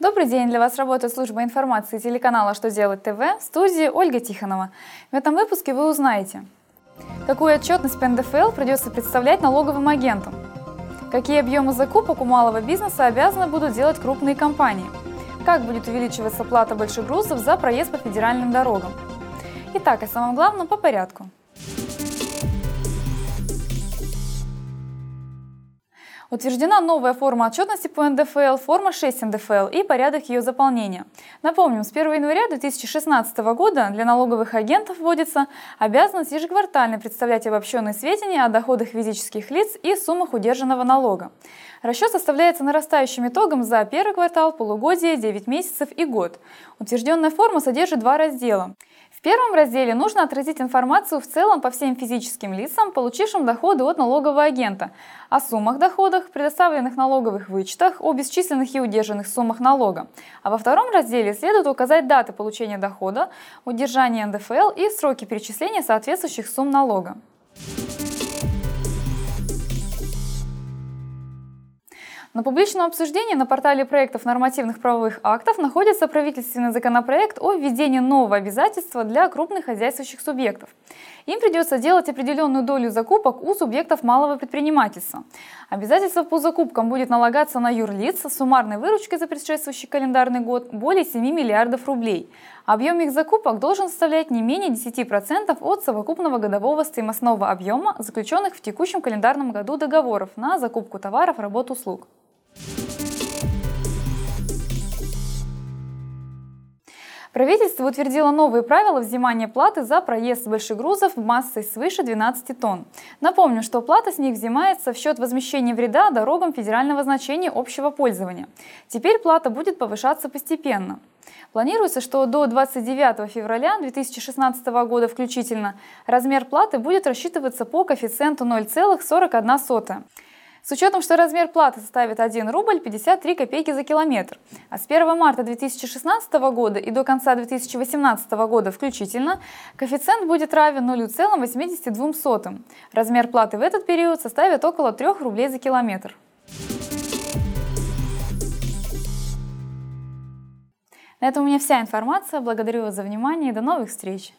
Добрый день! Для вас работает служба информации телеканала «Что делать ТВ» в студии Ольга Тихонова. В этом выпуске вы узнаете, какую отчетность по НДФЛ придется представлять налоговым агентам, какие объемы закупок у малого бизнеса обязаны будут делать крупные компании, как будет увеличиваться плата больших грузов за проезд по федеральным дорогам. Итак, о самом главном по порядку – Утверждена новая форма отчетности по НДФЛ, форма 6 НДФЛ и порядок ее заполнения. Напомним, с 1 января 2016 года для налоговых агентов вводится обязанность ежеквартально представлять обобщенные сведения о доходах физических лиц и суммах удержанного налога. Расчет составляется нарастающим итогом за первый квартал, полугодие, 9 месяцев и год. Утвержденная форма содержит два раздела – в первом разделе нужно отразить информацию в целом по всем физическим лицам, получившим доходы от налогового агента, о суммах доходах, предоставленных налоговых вычетах, о бесчисленных и удержанных суммах налога. А во втором разделе следует указать даты получения дохода, удержания НДФЛ и сроки перечисления соответствующих сумм налога. На публичном обсуждении на портале проектов нормативных правовых актов находится правительственный законопроект о введении нового обязательства для крупных хозяйствующих субъектов. Им придется делать определенную долю закупок у субъектов малого предпринимательства. Обязательство по закупкам будет налагаться на юрлиц с суммарной выручкой за предшествующий календарный год более 7 миллиардов рублей. Объем их закупок должен составлять не менее 10% от совокупного годового стоимостного объема заключенных в текущем календарном году договоров на закупку товаров, работ, услуг. Правительство утвердило новые правила взимания платы за проезд больших грузов массой свыше 12 тонн. Напомню, что плата с них взимается в счет возмещения вреда дорогам федерального значения общего пользования. Теперь плата будет повышаться постепенно. Планируется, что до 29 февраля 2016 года включительно размер платы будет рассчитываться по коэффициенту 0,41. С учетом, что размер платы составит 1 рубль 53 копейки за километр, а с 1 марта 2016 года и до конца 2018 года включительно коэффициент будет равен 0,82. Размер платы в этот период составит около 3 рублей за километр. На этом у меня вся информация. Благодарю вас за внимание и до новых встреч!